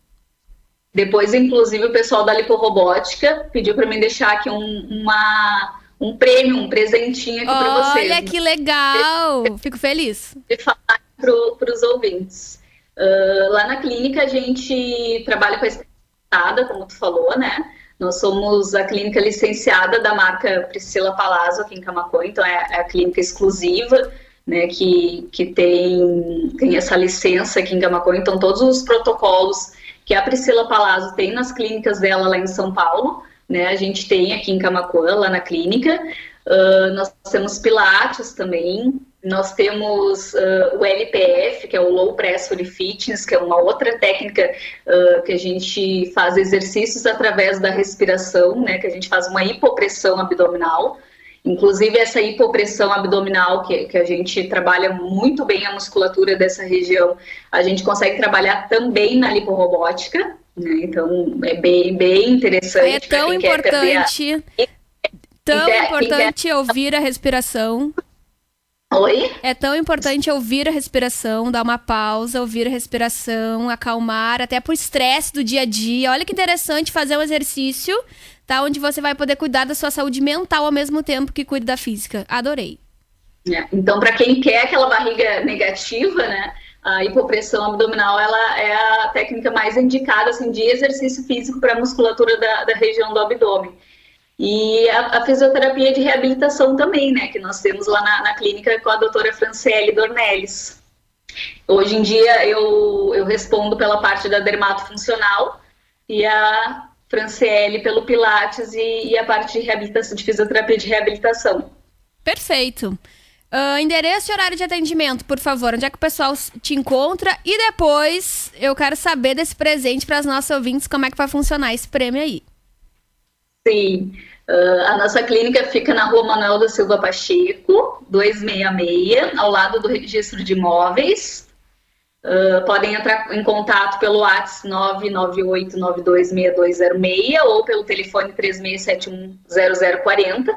Depois, inclusive, o pessoal da liporobótica pediu para mim deixar aqui um, uma um prêmio, um presentinho aqui para vocês. Olha que legal! Fico feliz. De falar para os ouvintes. Uh, lá na clínica a gente trabalha com a especializada, como tu falou, né? Nós somos a clínica licenciada da marca Priscila Palazzo aqui em Camacuã, então é, é a clínica exclusiva, né, que, que tem, tem essa licença aqui em Camacuã, então todos os protocolos que a Priscila Palazzo tem nas clínicas dela lá em São Paulo, né, a gente tem aqui em Camacuã, lá na clínica, uh, nós temos pilates também, nós temos uh, o LPF, que é o Low Pressure Fitness, que é uma outra técnica uh, que a gente faz exercícios através da respiração, né? Que a gente faz uma hipopressão abdominal. Inclusive, essa hipopressão abdominal, que, que a gente trabalha muito bem a musculatura dessa região, a gente consegue trabalhar também na liporobótica, né? Então, é bem, bem interessante. É tão importante, a... tão importante ouvir a respiração. Oi? É tão importante ouvir a respiração, dar uma pausa, ouvir a respiração, acalmar, até por estresse do dia a dia. Olha que interessante fazer um exercício, tá? Onde você vai poder cuidar da sua saúde mental ao mesmo tempo que cuida da física. Adorei. É, então, para quem quer aquela barriga negativa, né? A hipopressão abdominal ela é a técnica mais indicada assim, de exercício físico para a musculatura da, da região do abdômen. E a, a, fisioterapia de reabilitação também, né, que nós temos lá na, na clínica com a doutora Franciele Dornelles. Hoje em dia eu, eu respondo pela parte da dermatofuncional e a Franciele pelo Pilates e, e, a parte de de fisioterapia de reabilitação. Perfeito. Uh, endereço e horário de atendimento, por favor. Onde é que o pessoal te encontra? E depois eu quero saber desse presente para as nossas ouvintes, como é que vai funcionar esse prêmio aí. Sim. Uh, a nossa clínica fica na rua Manuel da Silva Pacheco, 266, ao lado do registro de imóveis. Uh, podem entrar em contato pelo WhatsApp 998926206 ou pelo telefone 36710040.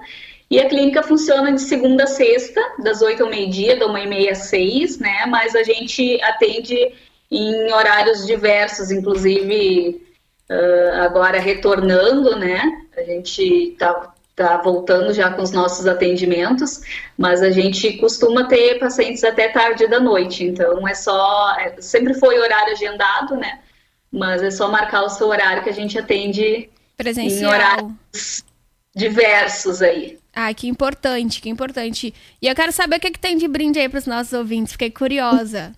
E a clínica funciona de segunda a sexta, das 8 ao meio-dia, da 1 e meia às 6, né? Mas a gente atende em horários diversos, inclusive uh, agora retornando, né? A gente está tá voltando já com os nossos atendimentos, mas a gente costuma ter pacientes até tarde da noite, então é só, é, sempre foi horário agendado, né? Mas é só marcar o seu horário que a gente atende Presencial. em horários diversos aí. Ah, que importante, que importante. E eu quero saber o que, que tem de brinde aí para os nossos ouvintes, fiquei curiosa.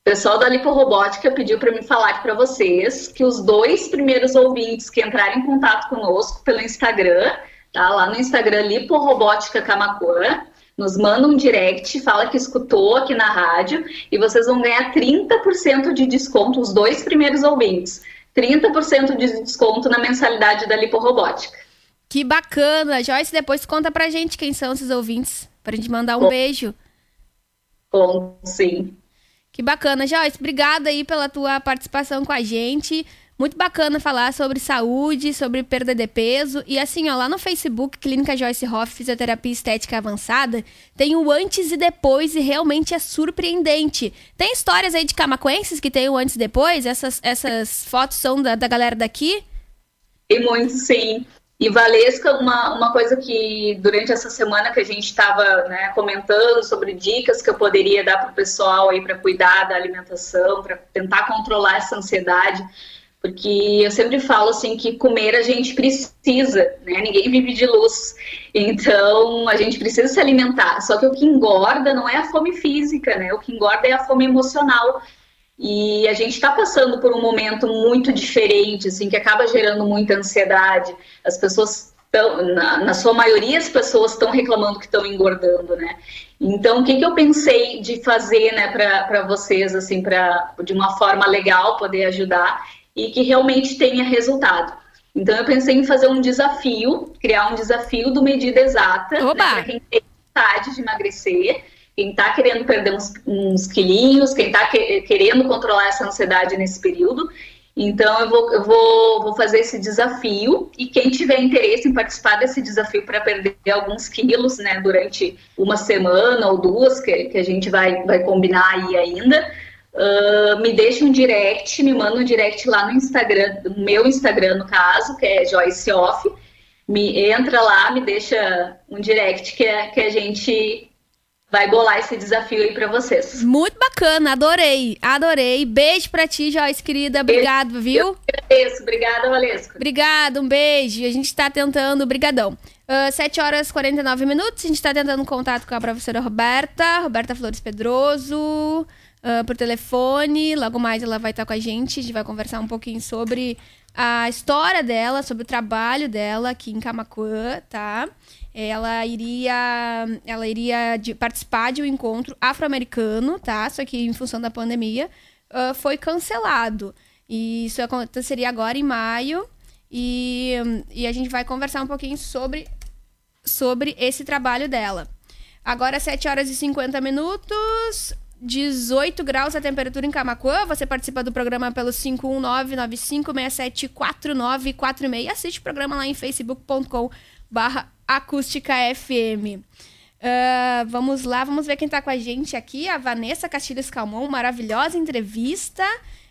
O pessoal da Liporobótica pediu para me falar aqui para vocês que os dois primeiros ouvintes que entrarem em contato conosco pelo Instagram, tá? Lá no Instagram Liporobótica Camacuã, nos manda um direct, fala que escutou aqui na rádio e vocês vão ganhar 30% de desconto, os dois primeiros ouvintes. 30% de desconto na mensalidade da Liporobótica. Que bacana! Joyce, depois conta pra gente quem são esses ouvintes, pra gente mandar um Bom, beijo. Bom, sim. Que bacana, Joyce. Obrigada aí pela tua participação com a gente. Muito bacana falar sobre saúde, sobre perda de peso. E assim, ó, lá no Facebook, Clínica Joyce Hoff Fisioterapia Estética Avançada, tem o antes e depois e realmente é surpreendente. Tem histórias aí de camacuenses que tem o antes e depois? Essas, essas fotos são da, da galera daqui? Tem muito, sim. E Valesca, uma, uma coisa que durante essa semana que a gente estava né, comentando sobre dicas que eu poderia dar para o pessoal aí para cuidar da alimentação, para tentar controlar essa ansiedade, porque eu sempre falo assim que comer a gente precisa, né? Ninguém vive de luz, então a gente precisa se alimentar. Só que o que engorda não é a fome física, né? O que engorda é a fome emocional. E a gente está passando por um momento muito diferente, assim, que acaba gerando muita ansiedade. As pessoas estão, na, na, sua maioria, as pessoas estão reclamando que estão engordando, né? Então, o que, que eu pensei de fazer, né, para vocês, assim, para de uma forma legal poder ajudar e que realmente tenha resultado. Então, eu pensei em fazer um desafio, criar um desafio do medida exata, né, para quem tem vontade de emagrecer quem está querendo perder uns, uns quilinhos, quem está que, querendo controlar essa ansiedade nesse período. Então, eu vou, eu vou, vou fazer esse desafio e quem tiver interesse em participar desse desafio para perder alguns quilos, né, durante uma semana ou duas, que, que a gente vai, vai combinar aí ainda, uh, me deixa um direct, me manda um direct lá no Instagram, no meu Instagram, no caso, que é Joyce Off, me entra lá, me deixa um direct que, é, que a gente vai bolar esse desafio aí para vocês. Muito bacana, adorei, adorei. Beijo para ti, Joyce, querida. Obrigado, viu? Eu agradeço, obrigada, Valesco. Obrigado, um beijo. A gente está tentando, brigadão. Uh, ah, 7 horas e 49 minutos, a gente está tentando contato com a professora Roberta, Roberta Flores Pedroso, uh, por telefone. Logo mais ela vai estar com a gente, a gente vai conversar um pouquinho sobre a história dela, sobre o trabalho dela aqui em Camacuã, tá? Ela iria, ela iria de, participar de um encontro afro-americano, tá? Só que em função da pandemia uh, foi cancelado. E isso aconteceria agora em maio. E, e a gente vai conversar um pouquinho sobre, sobre esse trabalho dela. Agora, 7 horas e 50 minutos. 18 graus a temperatura em Camacuã. Você participa do programa pelo 51995674946. Assiste o programa lá em facebook.com barra acústica FM. Uh, ah, vamos lá, vamos ver quem está com a gente aqui. A Vanessa Castilhos Calmon, maravilhosa entrevista.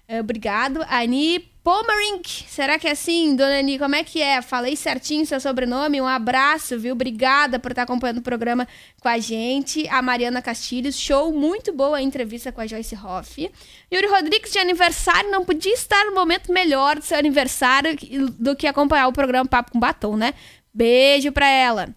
Uh, obrigado. Ani Pomerink, será que é assim, dona Ani? Como é que é? Falei certinho seu sobrenome. Um abraço, viu? Obrigada por estar acompanhando o programa com a gente. A Mariana Castilhos, show muito boa a entrevista com a Joyce Hoff. Yuri Rodrigues de aniversário, não podia estar no momento melhor do seu aniversário do que acompanhar o programa Papo com Batom, né? Beijo pra ela.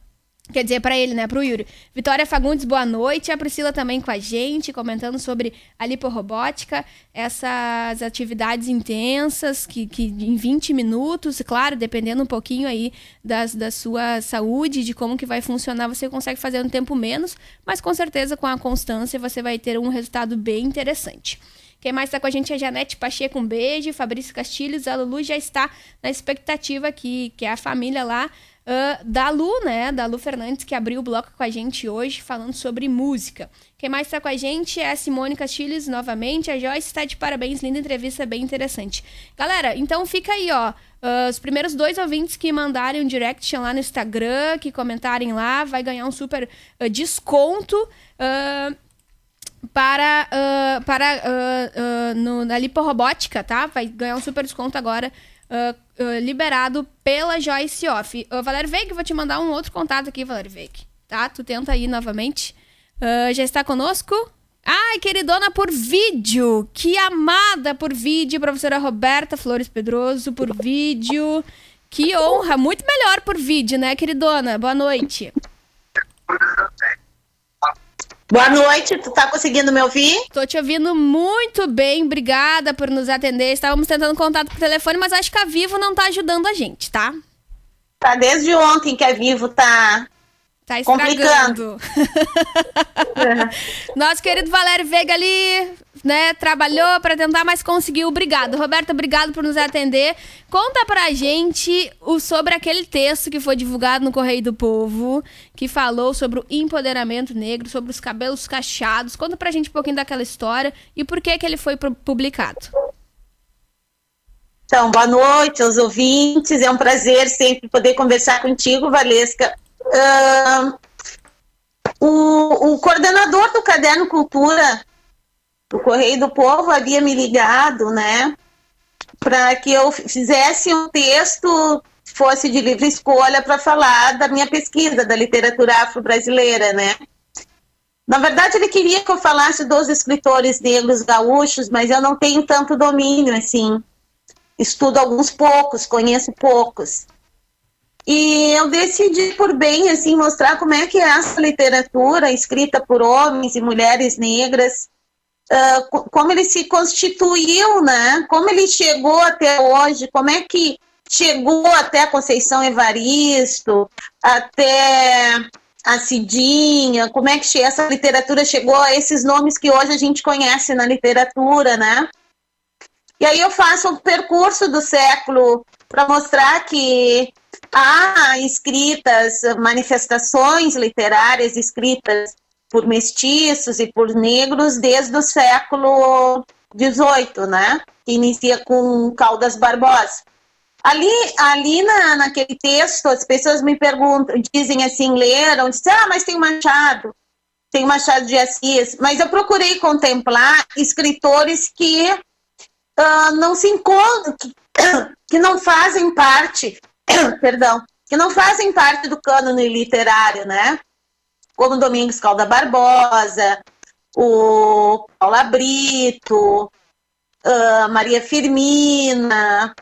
Quer dizer, para ele, né? Pro Yuri. Vitória Fagundes, boa noite. A Priscila também com a gente, comentando sobre a liporobótica, essas atividades intensas, que, que em 20 minutos, claro, dependendo um pouquinho aí das, da sua saúde, de como que vai funcionar, você consegue fazer um tempo menos, mas com certeza com a constância você vai ter um resultado bem interessante. Quem mais está com a gente é a Janete Pacheco, um beijo. Fabrício Castilhos, a Lulu já está na expectativa aqui, que é a família lá Uh, da Lu, né? Da Lu Fernandes, que abriu o bloco com a gente hoje, falando sobre música. Quem mais está com a gente é a Simone Castilhos, novamente. A Joyce está de parabéns, linda entrevista, bem interessante. Galera, então fica aí, ó. Uh, os primeiros dois ouvintes que mandarem um direct lá no Instagram, que comentarem lá, vai ganhar um super uh, desconto. para para na liporobótica, tá? Vai ganhar um super desconto agora uh, liberado pela Joyce Off. Uh, Valério Veig, vou te mandar um outro contato aqui, Valério Veig. Tá? Tu tenta aí novamente. Uh, já está conosco? Ai, queridona por vídeo! Que amada por vídeo, professora Roberta Flores Pedroso por vídeo. Que honra! Muito melhor por vídeo, né, queridona? Boa noite. Boa noite, tu tá conseguindo me ouvir? Tô te ouvindo muito bem, obrigada por nos atender. Estávamos tentando contato por telefone, mas acho que a Vivo não tá ajudando a gente, tá? Tá desde ontem que a Vivo tá Tá estragando. Nosso querido Valério Veiga ali, né, trabalhou para tentar, mas conseguiu. Obrigado. Roberta, obrigado por nos atender. Conta pra gente o, sobre aquele texto que foi divulgado no Correio do Povo, que falou sobre o empoderamento negro, sobre os cabelos cacheados. Conta pra gente um pouquinho daquela história e por que que ele foi publicado. Então, boa noite aos ouvintes. É um prazer sempre poder conversar contigo, Valesca Uh, o, o coordenador do Caderno Cultura do Correio do Povo havia me ligado, né, para que eu fizesse um texto fosse de livre escolha para falar da minha pesquisa da literatura afro-brasileira, né? Na verdade, ele queria que eu falasse dos escritores negros gaúchos, mas eu não tenho tanto domínio assim. Estudo alguns poucos, conheço poucos. E eu decidi por bem assim mostrar como é que é essa literatura escrita por homens e mulheres negras, uh, como ele se constituiu, né? Como ele chegou até hoje, como é que chegou até Conceição Evaristo, até a Cidinha, como é que essa literatura chegou a esses nomes que hoje a gente conhece na literatura, né? E aí eu faço um percurso do século para mostrar que há escritas, manifestações literárias escritas por mestiços e por negros desde o século XVIII, né? Que inicia com Caldas Barbosa. Ali, ali na, naquele texto, as pessoas me perguntam, dizem assim, leram, dizem, ah, mas tem Machado, tem Machado de Assis, mas eu procurei contemplar escritores que uh, não se encontram, que, que não fazem parte perdão, que não fazem parte do cânone literário, né? Como Domingos Calda Barbosa, o Paula Brito, uh, Maria Firmina,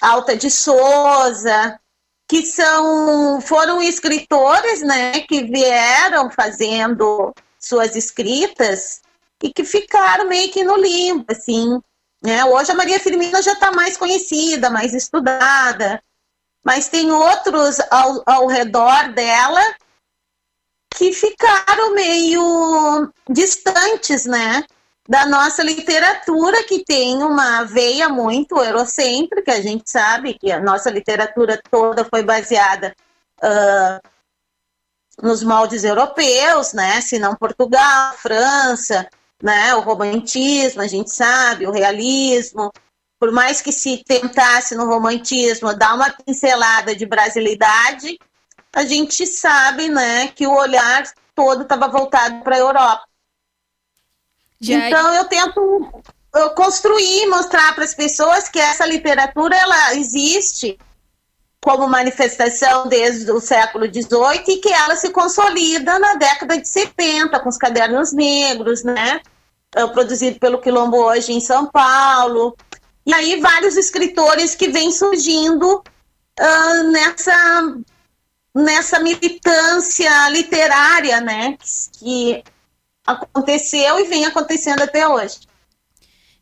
Alta de Souza, que são foram escritores, né, que vieram fazendo suas escritas e que ficaram meio que no limbo, assim. Né? Hoje a Maria Firmina já está mais conhecida, mais estudada, mas tem outros ao, ao redor dela que ficaram meio distantes, né? Da nossa literatura, que tem uma veia muito eurocêntrica, a gente sabe que a nossa literatura toda foi baseada uh, nos moldes europeus, né? Se não Portugal, França, né? O romantismo, a gente sabe, o realismo. Por mais que se tentasse no romantismo dar uma pincelada de brasilidade, a gente sabe, né, que o olhar todo estava voltado para a Europa. Já... Então eu tento eu construir, mostrar para as pessoas que essa literatura ela existe como manifestação desde o século XVIII e que ela se consolida na década de 70 com os cadernos negros, né? Produzido pelo Quilombo hoje em São Paulo. E aí vários escritores que vêm surgindo uh, nessa, nessa militância literária, né? Que aconteceu e vem acontecendo até hoje.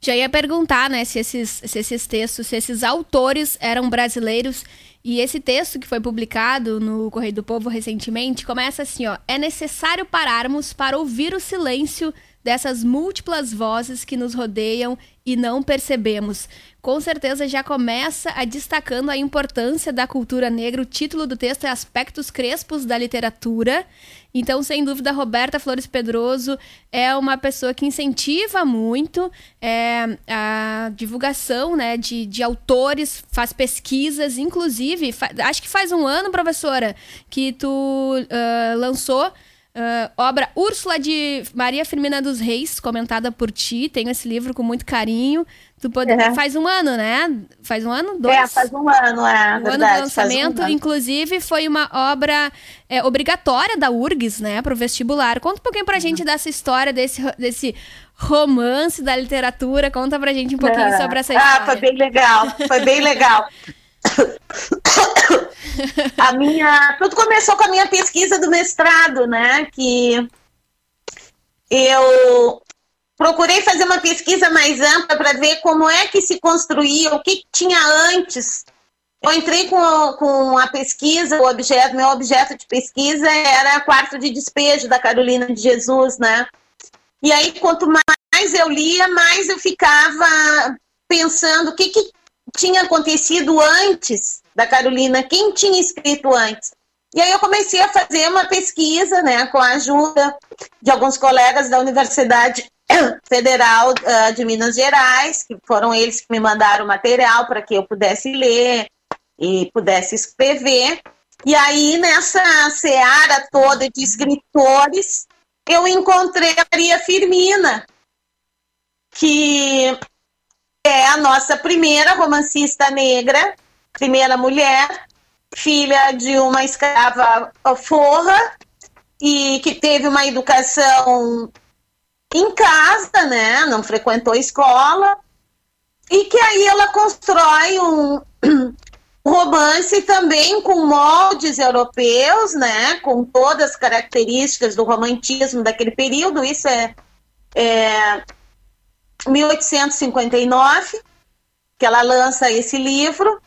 Já ia perguntar, né, se esses, se esses textos, se esses autores eram brasileiros. E esse texto que foi publicado no Correio do Povo recentemente começa assim, ó: é necessário pararmos para ouvir o silêncio dessas múltiplas vozes que nos rodeiam e não percebemos. Com certeza já começa a destacando a importância da cultura negra. O título do texto é Aspectos Crespos da Literatura. Então, sem dúvida, Roberta Flores Pedroso é uma pessoa que incentiva muito é, a divulgação né, de, de autores, faz pesquisas, inclusive, acho que faz um ano, professora, que tu uh, lançou Uh, obra Úrsula de Maria Firmina dos Reis, comentada por ti. Tenho esse livro com muito carinho. Tu pode... Uhum. Faz um ano, né? Faz um ano? Dois? É, faz um ano, é. Um verdade, ano do lançamento. Um ano. Inclusive, foi uma obra é, obrigatória da URGS, né? Para o vestibular. Conta um pouquinho pra uhum. gente dessa história, desse, desse romance da literatura. Conta pra gente um pouquinho uhum. sobre essa história. Ah, foi bem legal. Foi bem legal. a minha, tudo começou com a minha pesquisa do mestrado, né? Que eu procurei fazer uma pesquisa mais ampla para ver como é que se construía, o que tinha antes. Eu entrei com, com a pesquisa, o objeto, meu objeto de pesquisa era quarto de despejo da Carolina de Jesus, né? E aí, quanto mais eu lia, mais eu ficava pensando o que, que tinha acontecido antes da Carolina, quem tinha escrito antes. E aí eu comecei a fazer uma pesquisa, né, com a ajuda de alguns colegas da Universidade Federal uh, de Minas Gerais, que foram eles que me mandaram material para que eu pudesse ler e pudesse escrever. E aí, nessa seara toda de escritores, eu encontrei a Maria Firmina, que é a nossa primeira romancista negra, primeira mulher, filha de uma escrava forra e que teve uma educação em casa, né? Não frequentou escola. E que aí ela constrói um, romance também com moldes europeus, né? Com todas as características do romantismo daquele período. Isso é, é 1859, que ela lança esse livro,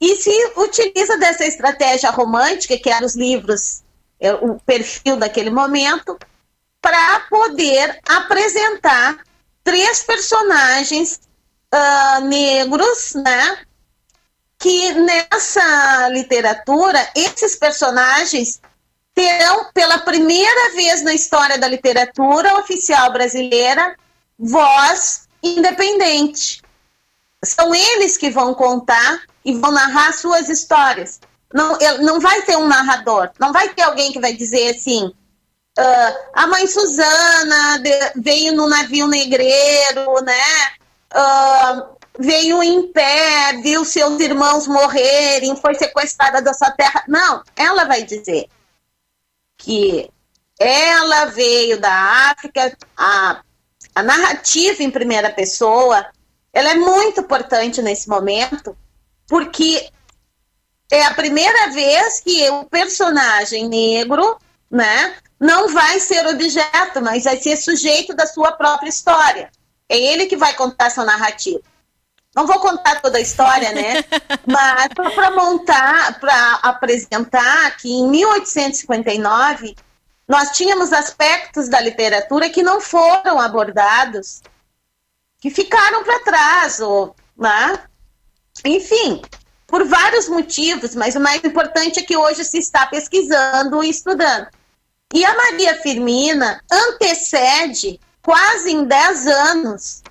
e se utiliza dessa estratégia romântica, que eram os livros, é, o perfil daquele momento, para poder apresentar três personagens uh, negros, né? Que nessa literatura, esses personagens terão pela primeira vez na história da literatura oficial brasileira voz independente. São eles que vão contar e vão narrar suas histórias. Não, não vai ter um narrador, não vai ter alguém que vai dizer assim: uh, a mãe Suzana veio no navio negreiro, né? Uh, veio em pé, viu seus irmãos morrerem, foi sequestrada da sua terra. Não, ela vai dizer que ela veio da África, a, a narrativa em primeira pessoa, ela é muito importante nesse momento, porque é a primeira vez que o personagem negro, né, não vai ser objeto, mas vai ser sujeito da sua própria história. É ele que vai contar essa narrativa. Não vou contar toda a história, né? Mas para montar, para apresentar que em 1859 nós tínhamos aspectos da literatura que não foram abordados, que ficaram para trás, ou, né? enfim, por vários motivos, mas o mais importante é que hoje se está pesquisando e estudando. E a Maria Firmina antecede quase em 10 anos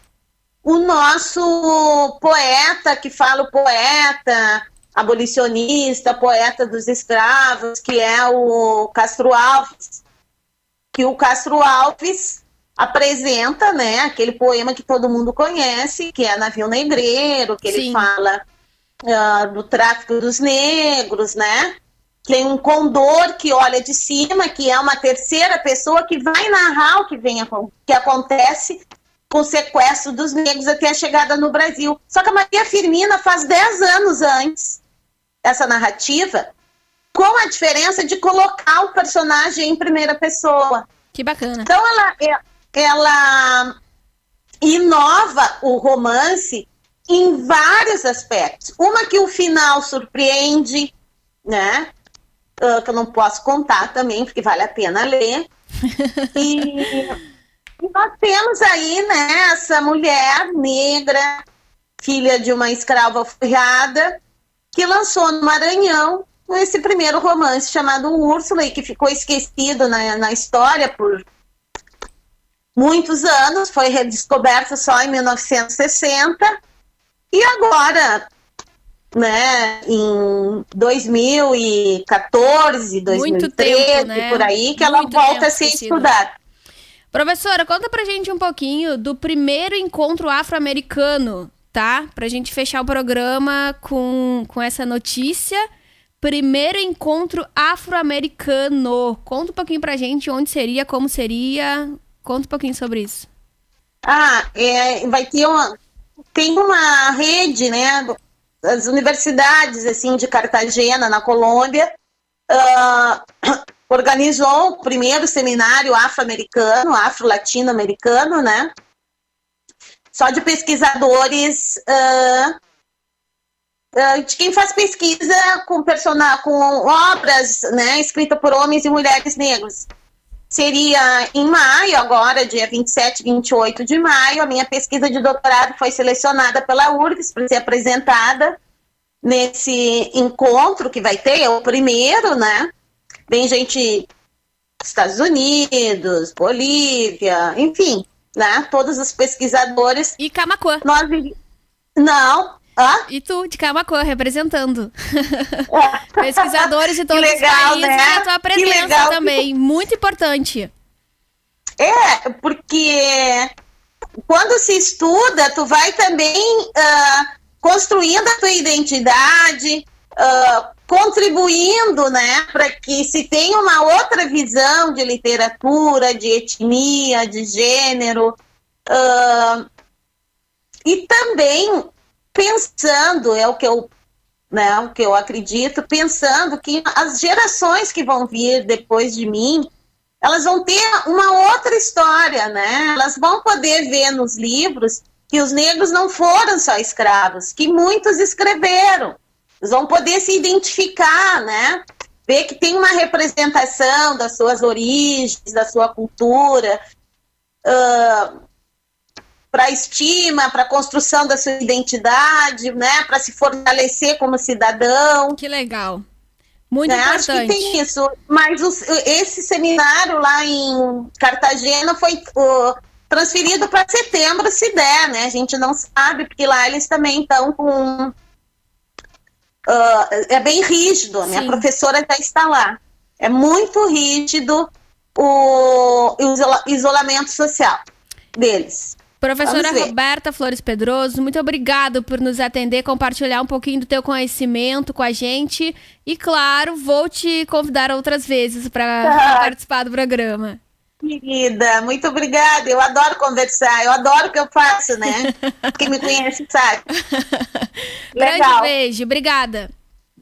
o nosso poeta, que fala o poeta, abolicionista, poeta dos escravos, que é o Castro Alves. Que o Castro Alves apresenta, né, aquele poema que todo mundo conhece, que é Navio Negreiro, que Sim. ele fala uh, do tráfico dos negros, né? Tem um condor que olha de cima, que é uma terceira pessoa que vai narrar o que, vem, que acontece com o sequestro dos negros até a chegada no Brasil. Só que a Maria Firmina faz 10 anos antes essa narrativa, com a diferença de colocar o personagem em primeira pessoa. Que bacana. Então ela, é, ela inova o romance em vários aspectos. Uma que o final surpreende, né? Uh, que eu não posso contar também, porque vale a pena ler. e nós temos aí, né, essa mulher negra, filha de uma escrava furrada, que lançou no Maranhão esse primeiro romance chamado Úrsula, e que ficou esquecido na, na história por muitos anos, foi redescoberto só em 1960, e agora, né, em 2014, 2013, tempo, né? por aí, que Muito ela volta a ser estudada. Professora, conta pra gente um pouquinho do primeiro encontro afro-americano, tá? Pra gente fechar o programa com, com essa notícia. Primeiro encontro afro-americano. Conta um pouquinho pra gente onde seria, como seria. Conta um pouquinho sobre isso. Ah, é, vai ter uma. Tem uma rede, né? As universidades, assim, de Cartagena, na Colômbia. Uh, organizou o primeiro seminário afro-americano, afro-latino-americano, né? Só de pesquisadores, uh, de quem faz pesquisa com, persona, com obras, né, escritas por homens e mulheres negros. Seria em maio, agora, dia 27, 28 de maio, a minha pesquisa de doutorado foi selecionada pela URGS para ser apresentada nesse encontro que vai ter, é o primeiro, né? Vem gente dos Estados Unidos, Bolívia, enfim, né? Todos os pesquisadores. E Camacuã. Nós Não. Hã? E tu, de Camacuã, representando. É. Pesquisadores de todos legal, os países, né? a tua presença também, muito importante. É, porque quando se estuda, tu vai também uh, construindo a tua identidade, uh, contribuindo né, para que se tenha uma outra visão de literatura, de etnia, de gênero, uh, e também pensando, é o que eu né, o que eu acredito, pensando que as gerações que vão vir depois de mim, elas vão ter uma outra história, né? Elas vão poder ver nos livros que os negros não foram só escravos, que muitos escreveram, eles vão poder se identificar, né? Ver que tem uma representação das suas origens, da sua cultura, uh, para estima, para construção da sua identidade, né? Para se fortalecer como cidadão. Que legal. Muito né? importante. Acho que tem isso. Mas os, esse seminário lá em Cartagena foi uh, transferido para setembro, se der, né? A gente não sabe, porque lá eles também estão com uh, é bem rígido. A minha Sim. professora já está lá. É muito rígido o, o isolamento social deles. Professora Roberta Flores Pedroso, muito obrigado por nos atender, compartilhar um pouquinho do teu conhecimento com a gente. E claro, vou te convidar outras vezes para ah. participar do programa. Querida, muito obrigada. Eu adoro conversar, eu adoro o que eu faço, né? Quem me conhece sabe. Legal. Grande beijo, obrigada.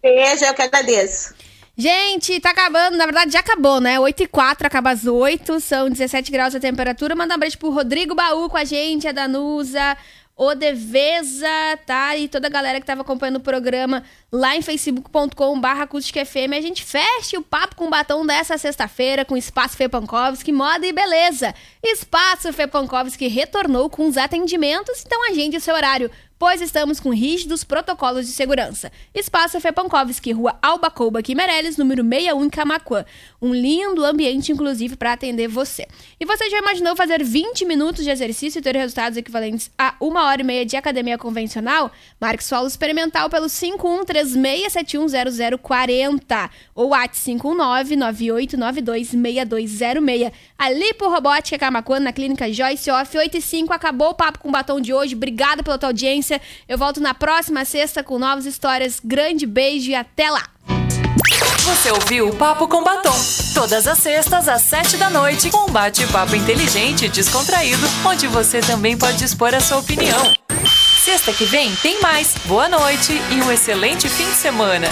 Beijo, eu que agradeço. Gente, tá acabando, na verdade já acabou, né? 8 e 4, acaba às 8, são 17 graus a temperatura. Manda um beijo pro Rodrigo Baú com a gente, a Danusa, o Deveza, tá? E toda a galera que tava acompanhando o programa lá em facebook.com barra. A gente fecha o papo com batom dessa sexta-feira com Espaço Fê Pankovski, moda e beleza. Espaço Fê Pankovski retornou com os atendimentos, então agende o seu horário pois estamos com rígidos protocolos de segurança. Espaço é Fepankovski, Rua Albacouba Quimereles, número 61 em Camacuã. Um lindo ambiente, inclusive, para atender você. E você já imaginou fazer 20 minutos de exercício e ter resultados equivalentes a uma hora e meia de academia convencional? Marque sua aula experimental pelo 5136710040 ou at 519 9892 6206 a liporobótica Camacuano, na clínica Joyce Off 85. Acabou o papo com o batom de hoje. Obrigada pela tua audiência. Eu volto na próxima sexta com novas histórias. Grande beijo e até lá! Você ouviu o Papo com Batom. Todas as sextas, às sete da noite, com um bate-papo inteligente e descontraído, onde você também pode expor a sua opinião. Sexta que vem tem mais. Boa noite e um excelente fim de semana.